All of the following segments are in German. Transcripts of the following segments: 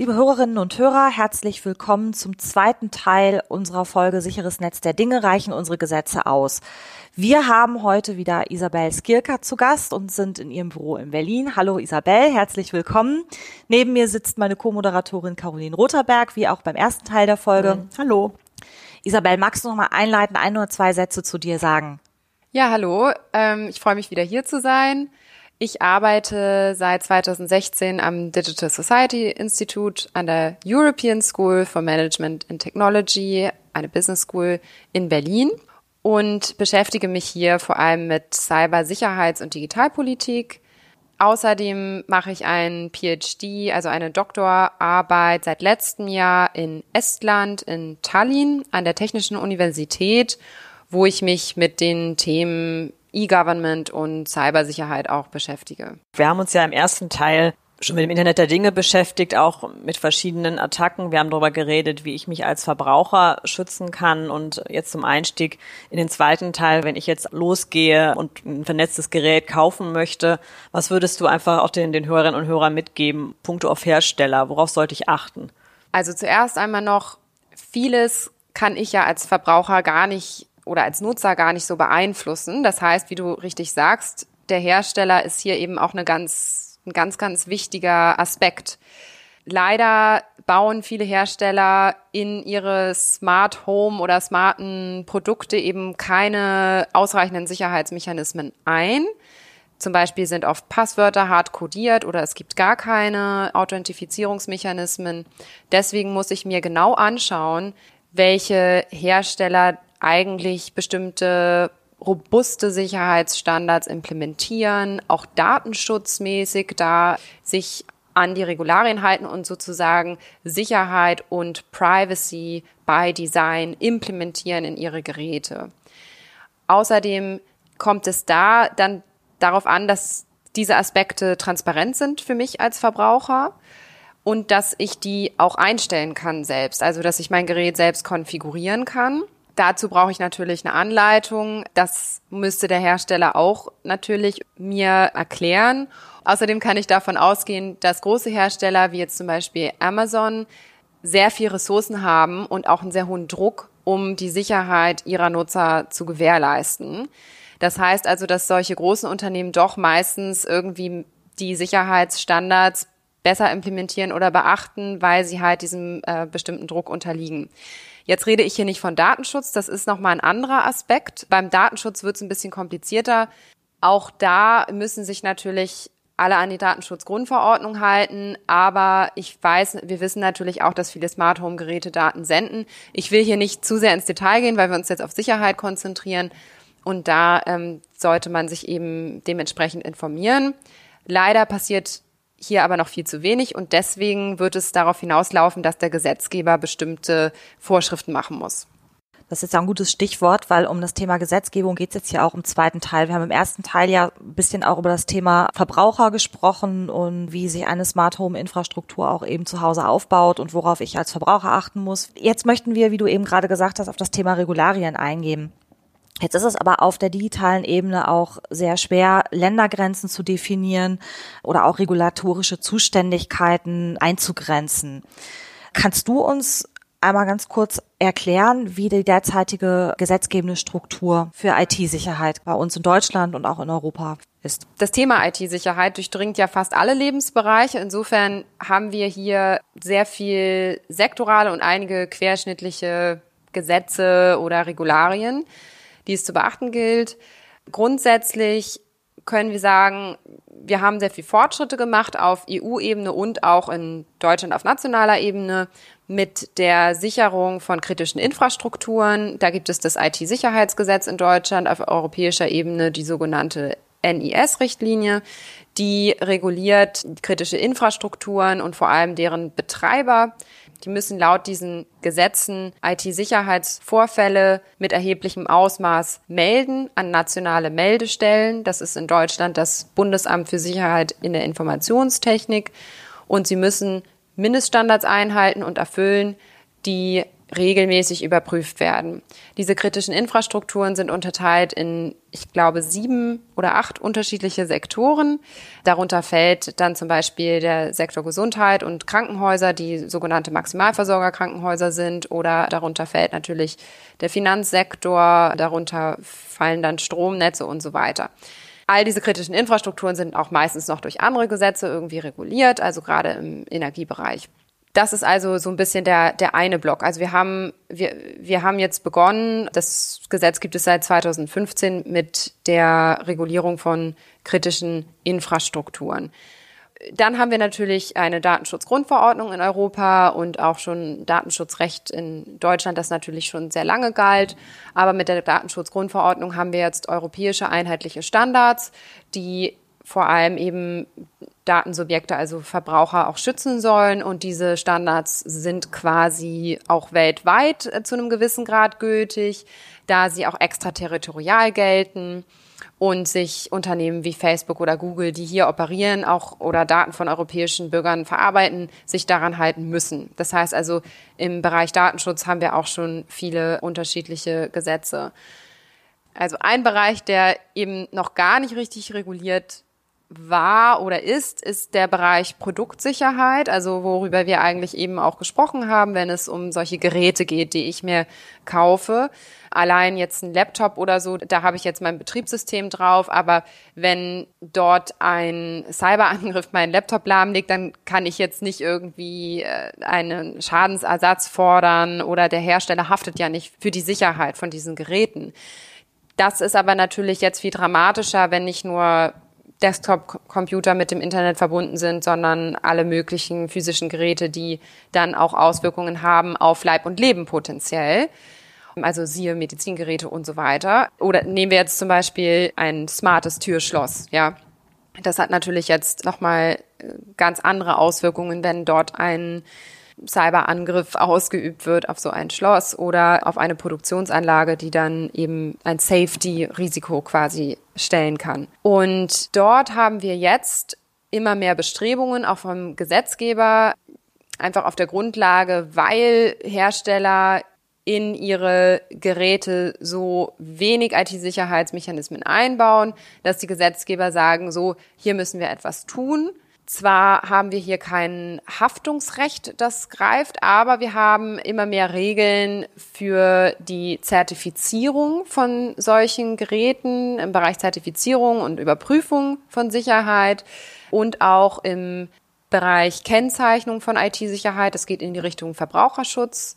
Liebe Hörerinnen und Hörer, herzlich willkommen zum zweiten Teil unserer Folge Sicheres Netz der Dinge reichen unsere Gesetze aus. Wir haben heute wieder Isabel Skirka zu Gast und sind in ihrem Büro in Berlin. Hallo Isabel, herzlich willkommen. Neben mir sitzt meine Co-Moderatorin Caroline Rotherberg, wie auch beim ersten Teil der Folge. Mhm. Hallo. Isabel, magst du noch mal einleiten, ein oder zwei Sätze zu dir sagen? Ja, hallo. Ähm, ich freue mich wieder hier zu sein. Ich arbeite seit 2016 am Digital Society Institute an der European School for Management and Technology, eine Business School in Berlin und beschäftige mich hier vor allem mit Cybersicherheits- und Digitalpolitik. Außerdem mache ich ein PhD, also eine Doktorarbeit seit letztem Jahr in Estland, in Tallinn an der Technischen Universität, wo ich mich mit den Themen E-Government und Cybersicherheit auch beschäftige. Wir haben uns ja im ersten Teil schon mit dem Internet der Dinge beschäftigt, auch mit verschiedenen Attacken. Wir haben darüber geredet, wie ich mich als Verbraucher schützen kann. Und jetzt zum Einstieg in den zweiten Teil, wenn ich jetzt losgehe und ein vernetztes Gerät kaufen möchte, was würdest du einfach auch den, den Hörerinnen und Hörern mitgeben, punkto auf Hersteller? Worauf sollte ich achten? Also zuerst einmal noch, vieles kann ich ja als Verbraucher gar nicht oder als Nutzer gar nicht so beeinflussen. Das heißt, wie du richtig sagst, der Hersteller ist hier eben auch eine ganz ein ganz, ganz wichtiger Aspekt. Leider bauen viele Hersteller in ihre Smart Home oder smarten Produkte eben keine ausreichenden Sicherheitsmechanismen ein. Zum Beispiel sind oft Passwörter hart codiert oder es gibt gar keine Authentifizierungsmechanismen. Deswegen muss ich mir genau anschauen, welche Hersteller eigentlich bestimmte robuste Sicherheitsstandards implementieren, auch datenschutzmäßig da sich an die Regularien halten und sozusagen Sicherheit und Privacy by Design implementieren in ihre Geräte. Außerdem kommt es da dann darauf an, dass diese Aspekte transparent sind für mich als Verbraucher und dass ich die auch einstellen kann selbst, also dass ich mein Gerät selbst konfigurieren kann. Dazu brauche ich natürlich eine Anleitung. Das müsste der Hersteller auch natürlich mir erklären. Außerdem kann ich davon ausgehen, dass große Hersteller wie jetzt zum Beispiel Amazon sehr viel Ressourcen haben und auch einen sehr hohen Druck, um die Sicherheit ihrer Nutzer zu gewährleisten. Das heißt also, dass solche großen Unternehmen doch meistens irgendwie die Sicherheitsstandards besser implementieren oder beachten, weil sie halt diesem äh, bestimmten Druck unterliegen. Jetzt rede ich hier nicht von Datenschutz, das ist nochmal ein anderer Aspekt. Beim Datenschutz wird es ein bisschen komplizierter. Auch da müssen sich natürlich alle an die Datenschutzgrundverordnung halten, aber ich weiß, wir wissen natürlich auch, dass viele Smart Home Geräte Daten senden. Ich will hier nicht zu sehr ins Detail gehen, weil wir uns jetzt auf Sicherheit konzentrieren und da ähm, sollte man sich eben dementsprechend informieren. Leider passiert hier aber noch viel zu wenig und deswegen wird es darauf hinauslaufen, dass der Gesetzgeber bestimmte Vorschriften machen muss. Das ist ja ein gutes Stichwort, weil um das Thema Gesetzgebung geht es jetzt ja auch im zweiten Teil. Wir haben im ersten Teil ja ein bisschen auch über das Thema Verbraucher gesprochen und wie sich eine Smart Home Infrastruktur auch eben zu Hause aufbaut und worauf ich als Verbraucher achten muss. Jetzt möchten wir, wie du eben gerade gesagt hast, auf das Thema Regularien eingehen. Jetzt ist es aber auf der digitalen Ebene auch sehr schwer, Ländergrenzen zu definieren oder auch regulatorische Zuständigkeiten einzugrenzen. Kannst du uns einmal ganz kurz erklären, wie die derzeitige gesetzgebende Struktur für IT-Sicherheit bei uns in Deutschland und auch in Europa ist? Das Thema IT-Sicherheit durchdringt ja fast alle Lebensbereiche. Insofern haben wir hier sehr viel sektorale und einige querschnittliche Gesetze oder Regularien die es zu beachten gilt. Grundsätzlich können wir sagen, wir haben sehr viel Fortschritte gemacht auf EU-Ebene und auch in Deutschland auf nationaler Ebene mit der Sicherung von kritischen Infrastrukturen. Da gibt es das IT-Sicherheitsgesetz in Deutschland auf europäischer Ebene, die sogenannte NIS-Richtlinie, die reguliert kritische Infrastrukturen und vor allem deren Betreiber. Die müssen laut diesen Gesetzen IT-Sicherheitsvorfälle mit erheblichem Ausmaß melden an nationale Meldestellen. Das ist in Deutschland das Bundesamt für Sicherheit in der Informationstechnik. Und sie müssen Mindeststandards einhalten und erfüllen, die regelmäßig überprüft werden. Diese kritischen Infrastrukturen sind unterteilt in, ich glaube, sieben oder acht unterschiedliche Sektoren. Darunter fällt dann zum Beispiel der Sektor Gesundheit und Krankenhäuser, die sogenannte Maximalversorgerkrankenhäuser sind. Oder darunter fällt natürlich der Finanzsektor. Darunter fallen dann Stromnetze und so weiter. All diese kritischen Infrastrukturen sind auch meistens noch durch andere Gesetze irgendwie reguliert, also gerade im Energiebereich. Das ist also so ein bisschen der, der eine Block. Also wir haben, wir, wir haben jetzt begonnen, das Gesetz gibt es seit 2015 mit der Regulierung von kritischen Infrastrukturen. Dann haben wir natürlich eine Datenschutzgrundverordnung in Europa und auch schon Datenschutzrecht in Deutschland, das natürlich schon sehr lange galt. Aber mit der Datenschutzgrundverordnung haben wir jetzt europäische einheitliche Standards, die vor allem eben Datensubjekte, also Verbraucher auch schützen sollen. Und diese Standards sind quasi auch weltweit äh, zu einem gewissen Grad gültig, da sie auch extraterritorial gelten und sich Unternehmen wie Facebook oder Google, die hier operieren, auch oder Daten von europäischen Bürgern verarbeiten, sich daran halten müssen. Das heißt also, im Bereich Datenschutz haben wir auch schon viele unterschiedliche Gesetze. Also ein Bereich, der eben noch gar nicht richtig reguliert war oder ist, ist der Bereich Produktsicherheit, also worüber wir eigentlich eben auch gesprochen haben, wenn es um solche Geräte geht, die ich mir kaufe. Allein jetzt ein Laptop oder so, da habe ich jetzt mein Betriebssystem drauf, aber wenn dort ein Cyberangriff meinen Laptop lahmlegt, dann kann ich jetzt nicht irgendwie äh, einen Schadensersatz fordern oder der Hersteller haftet ja nicht für die Sicherheit von diesen Geräten. Das ist aber natürlich jetzt viel dramatischer, wenn nicht nur Desktop-Computer mit dem Internet verbunden sind, sondern alle möglichen physischen Geräte, die dann auch Auswirkungen haben auf Leib und Leben potenziell. Also siehe Medizingeräte und so weiter. Oder nehmen wir jetzt zum Beispiel ein smartes Türschloss, ja. Das hat natürlich jetzt nochmal äh, ganz andere Auswirkungen, wenn dort ein Cyberangriff ausgeübt wird auf so ein Schloss oder auf eine Produktionsanlage, die dann eben ein Safety-Risiko quasi stellen kann. Und dort haben wir jetzt immer mehr Bestrebungen, auch vom Gesetzgeber, einfach auf der Grundlage, weil Hersteller in ihre Geräte so wenig IT-Sicherheitsmechanismen einbauen, dass die Gesetzgeber sagen, so, hier müssen wir etwas tun. Zwar haben wir hier kein Haftungsrecht, das greift, aber wir haben immer mehr Regeln für die Zertifizierung von solchen Geräten im Bereich Zertifizierung und Überprüfung von Sicherheit und auch im Bereich Kennzeichnung von IT-Sicherheit. Das geht in die Richtung Verbraucherschutz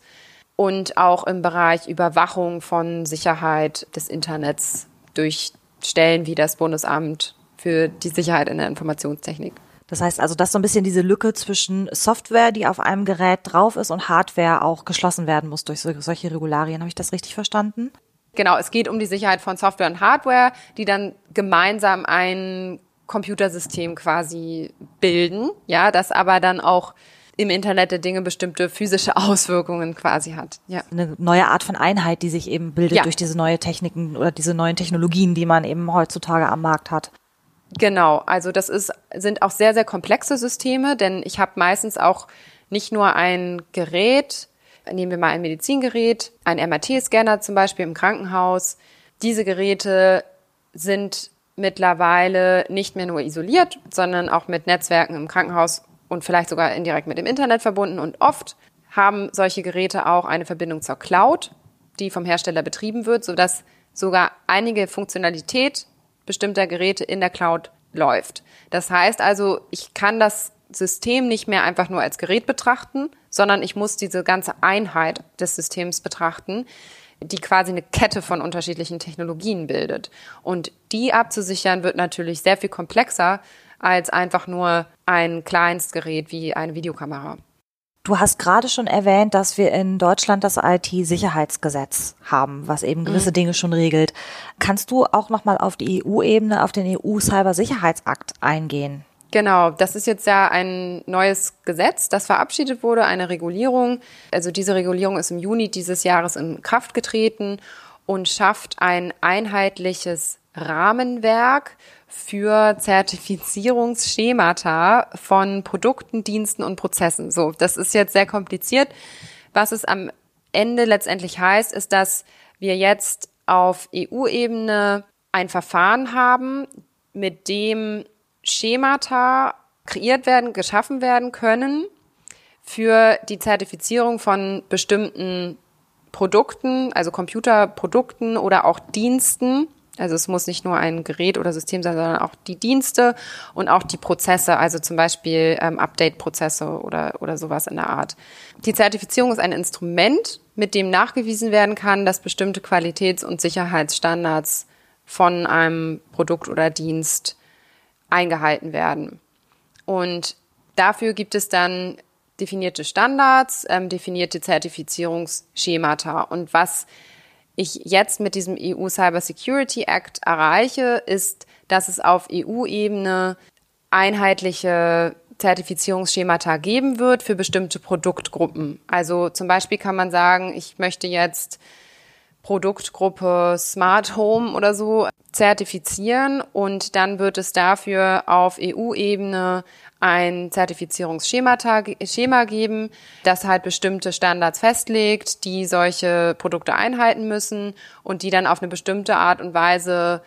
und auch im Bereich Überwachung von Sicherheit des Internets durch Stellen wie das Bundesamt für die Sicherheit in der Informationstechnik. Das heißt also, dass so ein bisschen diese Lücke zwischen Software, die auf einem Gerät drauf ist, und Hardware auch geschlossen werden muss durch solche Regularien. Habe ich das richtig verstanden? Genau, es geht um die Sicherheit von Software und Hardware, die dann gemeinsam ein Computersystem quasi bilden, ja, das aber dann auch im Internet der Dinge bestimmte physische Auswirkungen quasi hat. Ja. Eine neue Art von Einheit, die sich eben bildet ja. durch diese neue Techniken oder diese neuen Technologien, die man eben heutzutage am Markt hat. Genau, also das ist, sind auch sehr, sehr komplexe Systeme, denn ich habe meistens auch nicht nur ein Gerät, nehmen wir mal ein Medizingerät, ein MRT-Scanner zum Beispiel im Krankenhaus. Diese Geräte sind mittlerweile nicht mehr nur isoliert, sondern auch mit Netzwerken im Krankenhaus und vielleicht sogar indirekt mit dem Internet verbunden. Und oft haben solche Geräte auch eine Verbindung zur Cloud, die vom Hersteller betrieben wird, sodass sogar einige Funktionalität bestimmter Geräte in der Cloud läuft. Das heißt also, ich kann das System nicht mehr einfach nur als Gerät betrachten, sondern ich muss diese ganze Einheit des Systems betrachten, die quasi eine Kette von unterschiedlichen Technologien bildet. Und die abzusichern wird natürlich sehr viel komplexer als einfach nur ein Kleinstgerät wie eine Videokamera. Du hast gerade schon erwähnt, dass wir in Deutschland das IT-Sicherheitsgesetz haben, was eben gewisse mhm. Dinge schon regelt. Kannst du auch nochmal auf die EU-Ebene, auf den EU-Cybersicherheitsakt eingehen? Genau, das ist jetzt ja ein neues Gesetz, das verabschiedet wurde, eine Regulierung. Also diese Regulierung ist im Juni dieses Jahres in Kraft getreten und schafft ein einheitliches Rahmenwerk für Zertifizierungsschemata von Produkten, Diensten und Prozessen. So, das ist jetzt sehr kompliziert. Was es am Ende letztendlich heißt, ist, dass wir jetzt auf EU-Ebene ein Verfahren haben, mit dem Schemata kreiert werden, geschaffen werden können für die Zertifizierung von bestimmten Produkten, also Computerprodukten oder auch Diensten. Also es muss nicht nur ein Gerät oder System sein, sondern auch die Dienste und auch die Prozesse, also zum Beispiel ähm, Update-Prozesse oder, oder sowas in der Art. Die Zertifizierung ist ein Instrument, mit dem nachgewiesen werden kann, dass bestimmte Qualitäts- und Sicherheitsstandards von einem Produkt oder Dienst eingehalten werden. Und dafür gibt es dann definierte Standards, ähm, definierte Zertifizierungsschemata. Und was ich jetzt mit diesem EU Cyber Security Act erreiche, ist, dass es auf EU-Ebene einheitliche Zertifizierungsschemata geben wird für bestimmte Produktgruppen. Also zum Beispiel kann man sagen, ich möchte jetzt Produktgruppe Smart Home oder so zertifizieren und dann wird es dafür auf EU-Ebene ein Zertifizierungsschema geben, das halt bestimmte Standards festlegt, die solche Produkte einhalten müssen und die dann auf eine bestimmte Art und Weise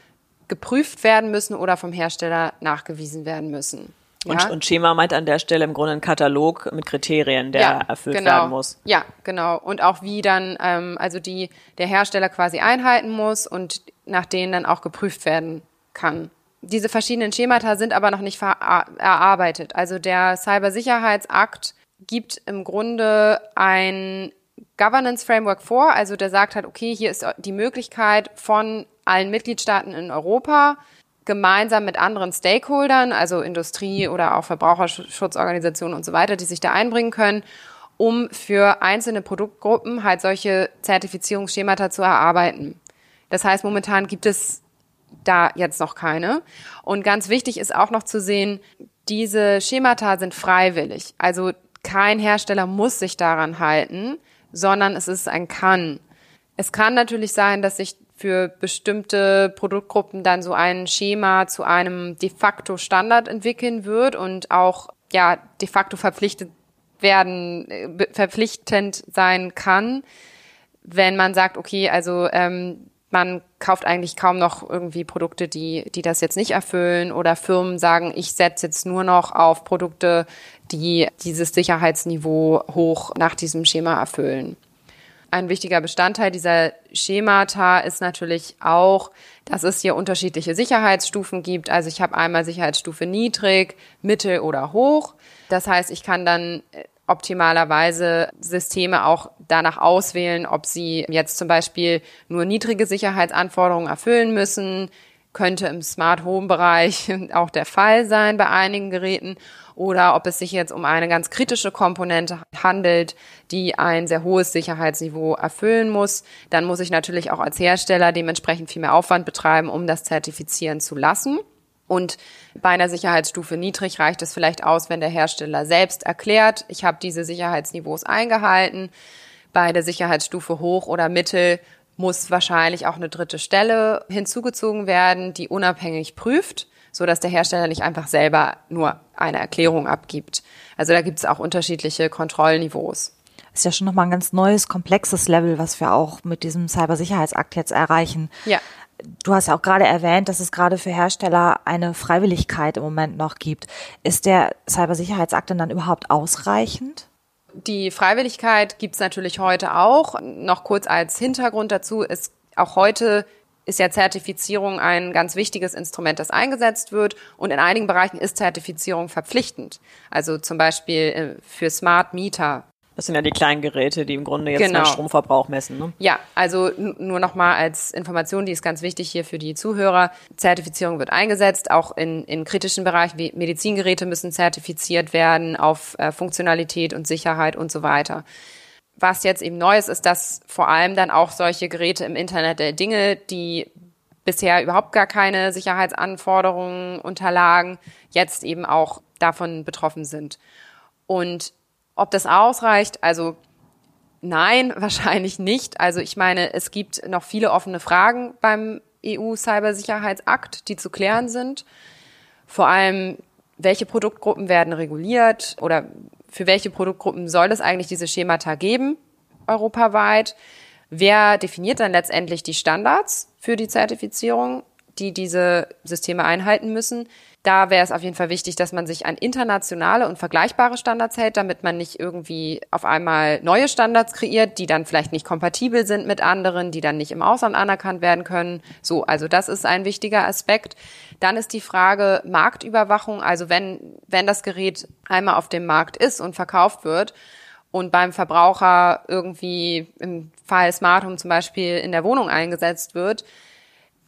geprüft werden müssen oder vom Hersteller nachgewiesen werden müssen. Und, ja? und Schema meint an der Stelle im Grunde einen Katalog mit Kriterien, der ja, erfüllt genau. werden muss. Ja, genau. Und auch wie dann, ähm, also die der Hersteller quasi einhalten muss und nach denen dann auch geprüft werden kann. Diese verschiedenen Schemata sind aber noch nicht erarbeitet. Also der Cybersicherheitsakt gibt im Grunde ein Governance Framework vor. Also der sagt halt, okay, hier ist die Möglichkeit von allen Mitgliedstaaten in Europa, gemeinsam mit anderen Stakeholdern, also Industrie oder auch Verbraucherschutzorganisationen und so weiter, die sich da einbringen können, um für einzelne Produktgruppen halt solche Zertifizierungsschemata zu erarbeiten. Das heißt, momentan gibt es da jetzt noch keine. Und ganz wichtig ist auch noch zu sehen, diese Schemata sind freiwillig. Also kein Hersteller muss sich daran halten, sondern es ist ein Kann. Es kann natürlich sein, dass sich für bestimmte Produktgruppen dann so ein Schema zu einem de facto Standard entwickeln wird und auch ja de facto verpflichtet werden, verpflichtend sein kann, wenn man sagt, okay, also ähm, man kauft eigentlich kaum noch irgendwie Produkte, die, die das jetzt nicht erfüllen oder Firmen sagen, ich setze jetzt nur noch auf Produkte, die dieses Sicherheitsniveau hoch nach diesem Schema erfüllen. Ein wichtiger Bestandteil dieser Schemata ist natürlich auch, dass es hier unterschiedliche Sicherheitsstufen gibt. Also ich habe einmal Sicherheitsstufe niedrig, mittel oder hoch. Das heißt, ich kann dann äh, optimalerweise Systeme auch danach auswählen, ob sie jetzt zum Beispiel nur niedrige Sicherheitsanforderungen erfüllen müssen, könnte im Smart Home Bereich auch der Fall sein bei einigen Geräten oder ob es sich jetzt um eine ganz kritische Komponente handelt, die ein sehr hohes Sicherheitsniveau erfüllen muss, dann muss ich natürlich auch als Hersteller dementsprechend viel mehr Aufwand betreiben, um das zertifizieren zu lassen. Und bei einer Sicherheitsstufe niedrig reicht es vielleicht aus, wenn der Hersteller selbst erklärt, ich habe diese Sicherheitsniveaus eingehalten. Bei der Sicherheitsstufe hoch oder mittel muss wahrscheinlich auch eine dritte Stelle hinzugezogen werden, die unabhängig prüft so dass der Hersteller nicht einfach selber nur eine Erklärung abgibt. Also da gibt es auch unterschiedliche Kontrollniveaus. ist ja schon nochmal ein ganz neues, komplexes Level, was wir auch mit diesem Cybersicherheitsakt jetzt erreichen. Ja. Du hast ja auch gerade erwähnt, dass es gerade für Hersteller eine Freiwilligkeit im Moment noch gibt. Ist der Cybersicherheitsakt denn dann überhaupt ausreichend? Die Freiwilligkeit gibt es natürlich heute auch. Noch kurz als Hintergrund dazu ist auch heute ist ja Zertifizierung ein ganz wichtiges Instrument, das eingesetzt wird. Und in einigen Bereichen ist Zertifizierung verpflichtend. Also zum Beispiel äh, für Smart Meter. Das sind ja die kleinen Geräte, die im Grunde jetzt genau. den Stromverbrauch messen. Ne? Ja, also nur noch mal als Information, die ist ganz wichtig hier für die Zuhörer. Zertifizierung wird eingesetzt, auch in, in kritischen Bereichen wie Medizingeräte müssen zertifiziert werden auf äh, Funktionalität und Sicherheit und so weiter. Was jetzt eben neu ist, ist, dass vor allem dann auch solche Geräte im Internet der Dinge, die bisher überhaupt gar keine Sicherheitsanforderungen unterlagen, jetzt eben auch davon betroffen sind. Und ob das ausreicht, also nein, wahrscheinlich nicht. Also ich meine, es gibt noch viele offene Fragen beim EU-Cybersicherheitsakt, die zu klären sind. Vor allem, welche Produktgruppen werden reguliert oder für welche Produktgruppen soll es eigentlich diese Schemata geben, europaweit? Wer definiert dann letztendlich die Standards für die Zertifizierung, die diese Systeme einhalten müssen? Da wäre es auf jeden Fall wichtig, dass man sich an internationale und vergleichbare Standards hält, damit man nicht irgendwie auf einmal neue Standards kreiert, die dann vielleicht nicht kompatibel sind mit anderen, die dann nicht im Ausland anerkannt werden können. So, also das ist ein wichtiger Aspekt. Dann ist die Frage Marktüberwachung, also wenn, wenn das Gerät einmal auf dem Markt ist und verkauft wird, und beim Verbraucher irgendwie im Fall Smart Home zum Beispiel in der Wohnung eingesetzt wird,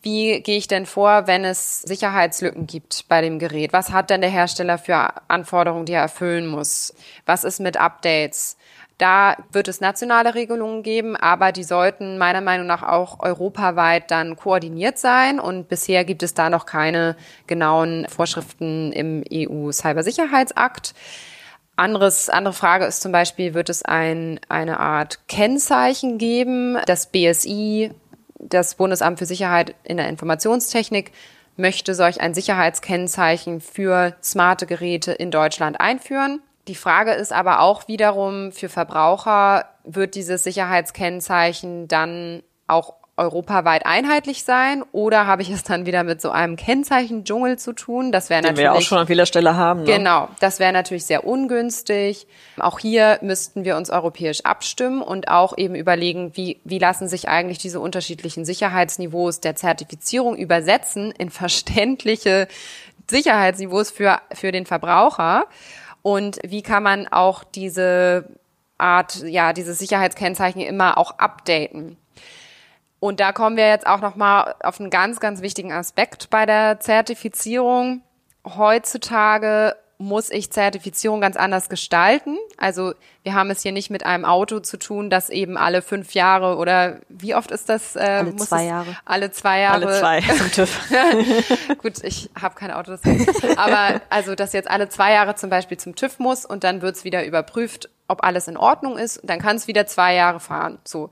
wie gehe ich denn vor, wenn es Sicherheitslücken gibt bei dem Gerät? Was hat denn der Hersteller für Anforderungen, die er erfüllen muss? Was ist mit Updates? Da wird es nationale Regelungen geben, aber die sollten meiner Meinung nach auch europaweit dann koordiniert sein. Und bisher gibt es da noch keine genauen Vorschriften im EU-Cybersicherheitsakt. Anderes, andere Frage ist zum Beispiel, wird es ein, eine Art Kennzeichen geben? Das BSI das Bundesamt für Sicherheit in der Informationstechnik möchte solch ein Sicherheitskennzeichen für smarte Geräte in Deutschland einführen. Die Frage ist aber auch wiederum für Verbraucher, wird dieses Sicherheitskennzeichen dann auch europaweit einheitlich sein oder habe ich es dann wieder mit so einem Kennzeichen-Dschungel zu tun? Das wäre natürlich. wir auch schon an vieler Stelle haben. Ne? Genau, das wäre natürlich sehr ungünstig. Auch hier müssten wir uns europäisch abstimmen und auch eben überlegen, wie, wie lassen sich eigentlich diese unterschiedlichen Sicherheitsniveaus der Zertifizierung übersetzen in verständliche Sicherheitsniveaus für, für den Verbraucher. Und wie kann man auch diese Art, ja, dieses Sicherheitskennzeichen immer auch updaten? Und da kommen wir jetzt auch nochmal auf einen ganz, ganz wichtigen Aspekt bei der Zertifizierung. Heutzutage muss ich Zertifizierung ganz anders gestalten. Also wir haben es hier nicht mit einem Auto zu tun, das eben alle fünf Jahre oder wie oft ist das? Äh, alle zwei Jahre. Alle zwei Jahre. Alle zwei zum TÜV. Gut, ich habe kein Auto. Aber also, dass jetzt alle zwei Jahre zum Beispiel zum TÜV muss und dann wird's wieder überprüft, ob alles in Ordnung ist. Dann kann es wieder zwei Jahre fahren. So.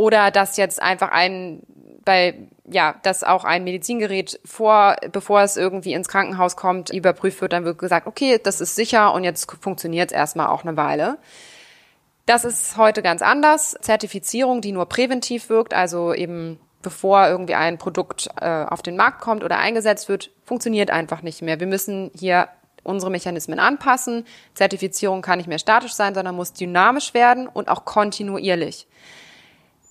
Oder dass jetzt einfach ein, bei, ja, dass auch ein Medizingerät vor, bevor es irgendwie ins Krankenhaus kommt, überprüft wird, dann wird gesagt, okay, das ist sicher und jetzt funktioniert es erstmal auch eine Weile. Das ist heute ganz anders. Zertifizierung, die nur präventiv wirkt, also eben bevor irgendwie ein Produkt äh, auf den Markt kommt oder eingesetzt wird, funktioniert einfach nicht mehr. Wir müssen hier unsere Mechanismen anpassen. Zertifizierung kann nicht mehr statisch sein, sondern muss dynamisch werden und auch kontinuierlich.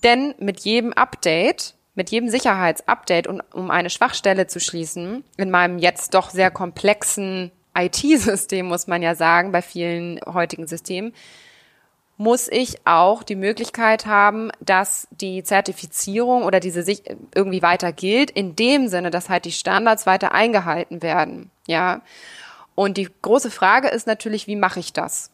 Denn mit jedem Update, mit jedem Sicherheitsupdate und um eine Schwachstelle zu schließen, in meinem jetzt doch sehr komplexen IT-System, muss man ja sagen, bei vielen heutigen Systemen, muss ich auch die Möglichkeit haben, dass die Zertifizierung oder diese sich irgendwie weiter gilt, in dem Sinne, dass halt die Standards weiter eingehalten werden. Ja. Und die große Frage ist natürlich, wie mache ich das?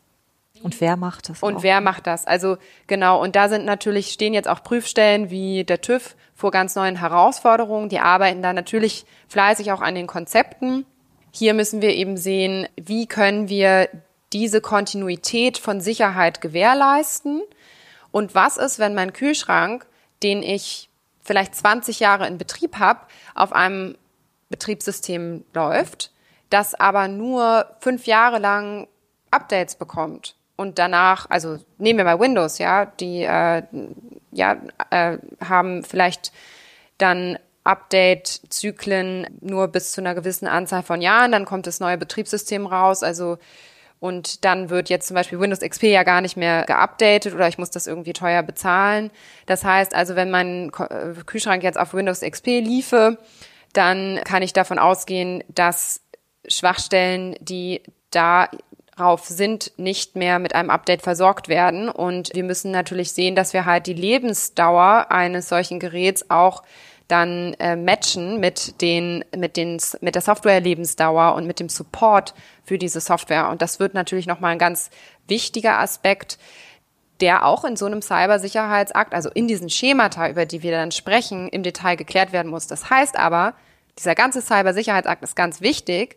Und wer macht das? Und auch? wer macht das? Also genau, und da sind natürlich, stehen jetzt auch Prüfstellen wie der TÜV vor ganz neuen Herausforderungen. Die arbeiten da natürlich fleißig auch an den Konzepten. Hier müssen wir eben sehen, wie können wir diese Kontinuität von Sicherheit gewährleisten? Und was ist, wenn mein Kühlschrank, den ich vielleicht 20 Jahre in Betrieb habe, auf einem Betriebssystem läuft, das aber nur fünf Jahre lang Updates bekommt? Und danach, also nehmen wir mal Windows, ja, die äh, ja, äh, haben vielleicht dann Update-Zyklen nur bis zu einer gewissen Anzahl von Jahren, dann kommt das neue Betriebssystem raus, also und dann wird jetzt zum Beispiel Windows XP ja gar nicht mehr geupdatet oder ich muss das irgendwie teuer bezahlen. Das heißt also, wenn mein äh, Kühlschrank jetzt auf Windows XP liefe, dann kann ich davon ausgehen, dass Schwachstellen, die da darauf sind, nicht mehr mit einem Update versorgt werden. Und wir müssen natürlich sehen, dass wir halt die Lebensdauer eines solchen Geräts auch dann äh, matchen mit den mit den mit der Software Lebensdauer und mit dem Support für diese Software und das wird natürlich noch mal ein ganz wichtiger Aspekt, der auch in so einem Cybersicherheitsakt, also in diesen Schemata, über die wir dann sprechen, im Detail geklärt werden muss. Das heißt aber, dieser ganze Cybersicherheitsakt ist ganz wichtig,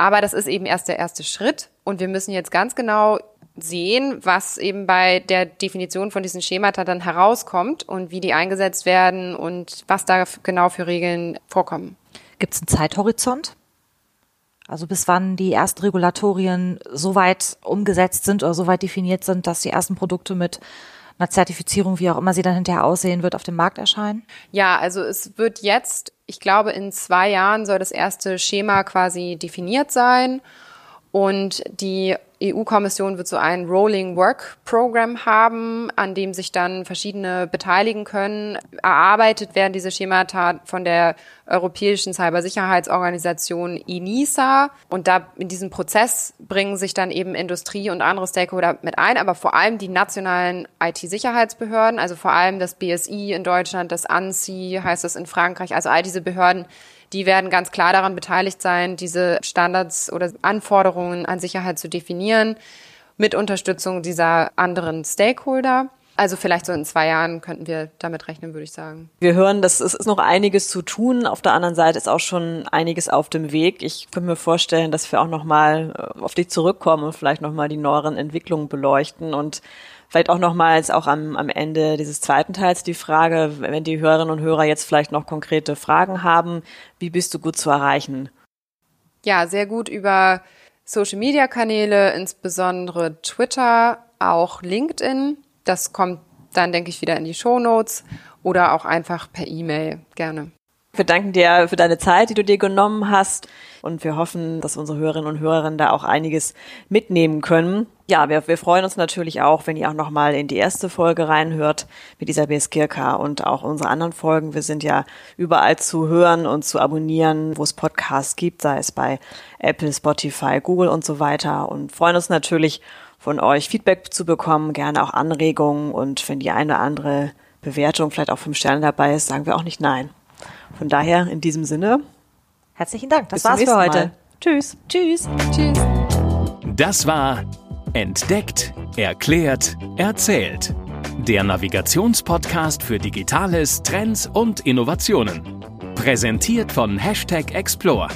aber das ist eben erst der erste Schritt und wir müssen jetzt ganz genau sehen, was eben bei der Definition von diesen Schemata dann herauskommt und wie die eingesetzt werden und was da genau für Regeln vorkommen. Gibt es einen Zeithorizont? Also bis wann die ersten Regulatorien so weit umgesetzt sind oder so weit definiert sind, dass die ersten Produkte mit einer Zertifizierung, wie auch immer sie dann hinterher aussehen wird, auf dem Markt erscheinen? Ja, also es wird jetzt, ich glaube, in zwei Jahren soll das erste Schema quasi definiert sein. Und die EU-Kommission wird so ein Rolling Work Program haben, an dem sich dann verschiedene beteiligen können. Erarbeitet werden diese Schemata von der Europäischen Cybersicherheitsorganisation ENISA. Und da in diesem Prozess bringen sich dann eben Industrie und andere Stakeholder mit ein, aber vor allem die nationalen IT-Sicherheitsbehörden, also vor allem das BSI in Deutschland, das ANSI heißt es in Frankreich, also all diese Behörden, die werden ganz klar daran beteiligt sein, diese Standards oder Anforderungen an Sicherheit zu definieren mit Unterstützung dieser anderen Stakeholder. Also vielleicht so in zwei Jahren könnten wir damit rechnen, würde ich sagen. Wir hören, dass es ist noch einiges zu tun. Auf der anderen Seite ist auch schon einiges auf dem Weg. Ich könnte mir vorstellen, dass wir auch noch mal äh, auf dich zurückkommen und vielleicht noch mal die neueren Entwicklungen beleuchten und Vielleicht auch nochmals auch am, am Ende dieses zweiten Teils die Frage, wenn die Hörerinnen und Hörer jetzt vielleicht noch konkrete Fragen haben, wie bist du gut zu erreichen? Ja, sehr gut über Social-Media-Kanäle, insbesondere Twitter, auch LinkedIn. Das kommt dann, denke ich, wieder in die Show Notes oder auch einfach per E-Mail gerne. Wir danken dir für deine Zeit, die du dir genommen hast. Und wir hoffen, dass unsere Hörerinnen und Hörer da auch einiges mitnehmen können. Ja, wir, wir freuen uns natürlich auch, wenn ihr auch nochmal in die erste Folge reinhört mit Isabel Skirka und auch unsere anderen Folgen. Wir sind ja überall zu hören und zu abonnieren, wo es Podcasts gibt, sei es bei Apple, Spotify, Google und so weiter. Und freuen uns natürlich von euch Feedback zu bekommen, gerne auch Anregungen und wenn die eine oder andere Bewertung, vielleicht auch fünf Sterne dabei ist, sagen wir auch nicht nein. Von daher in diesem Sinne. Herzlichen Dank. Das war's für heute. Mal. Tschüss. Tschüss. Tschüss. Das war Entdeckt, Erklärt, Erzählt. Der Navigationspodcast für Digitales, Trends und Innovationen. Präsentiert von Hashtag Explore,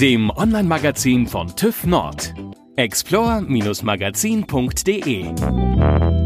dem Online-Magazin von TÜV Nord. explore-magazin.de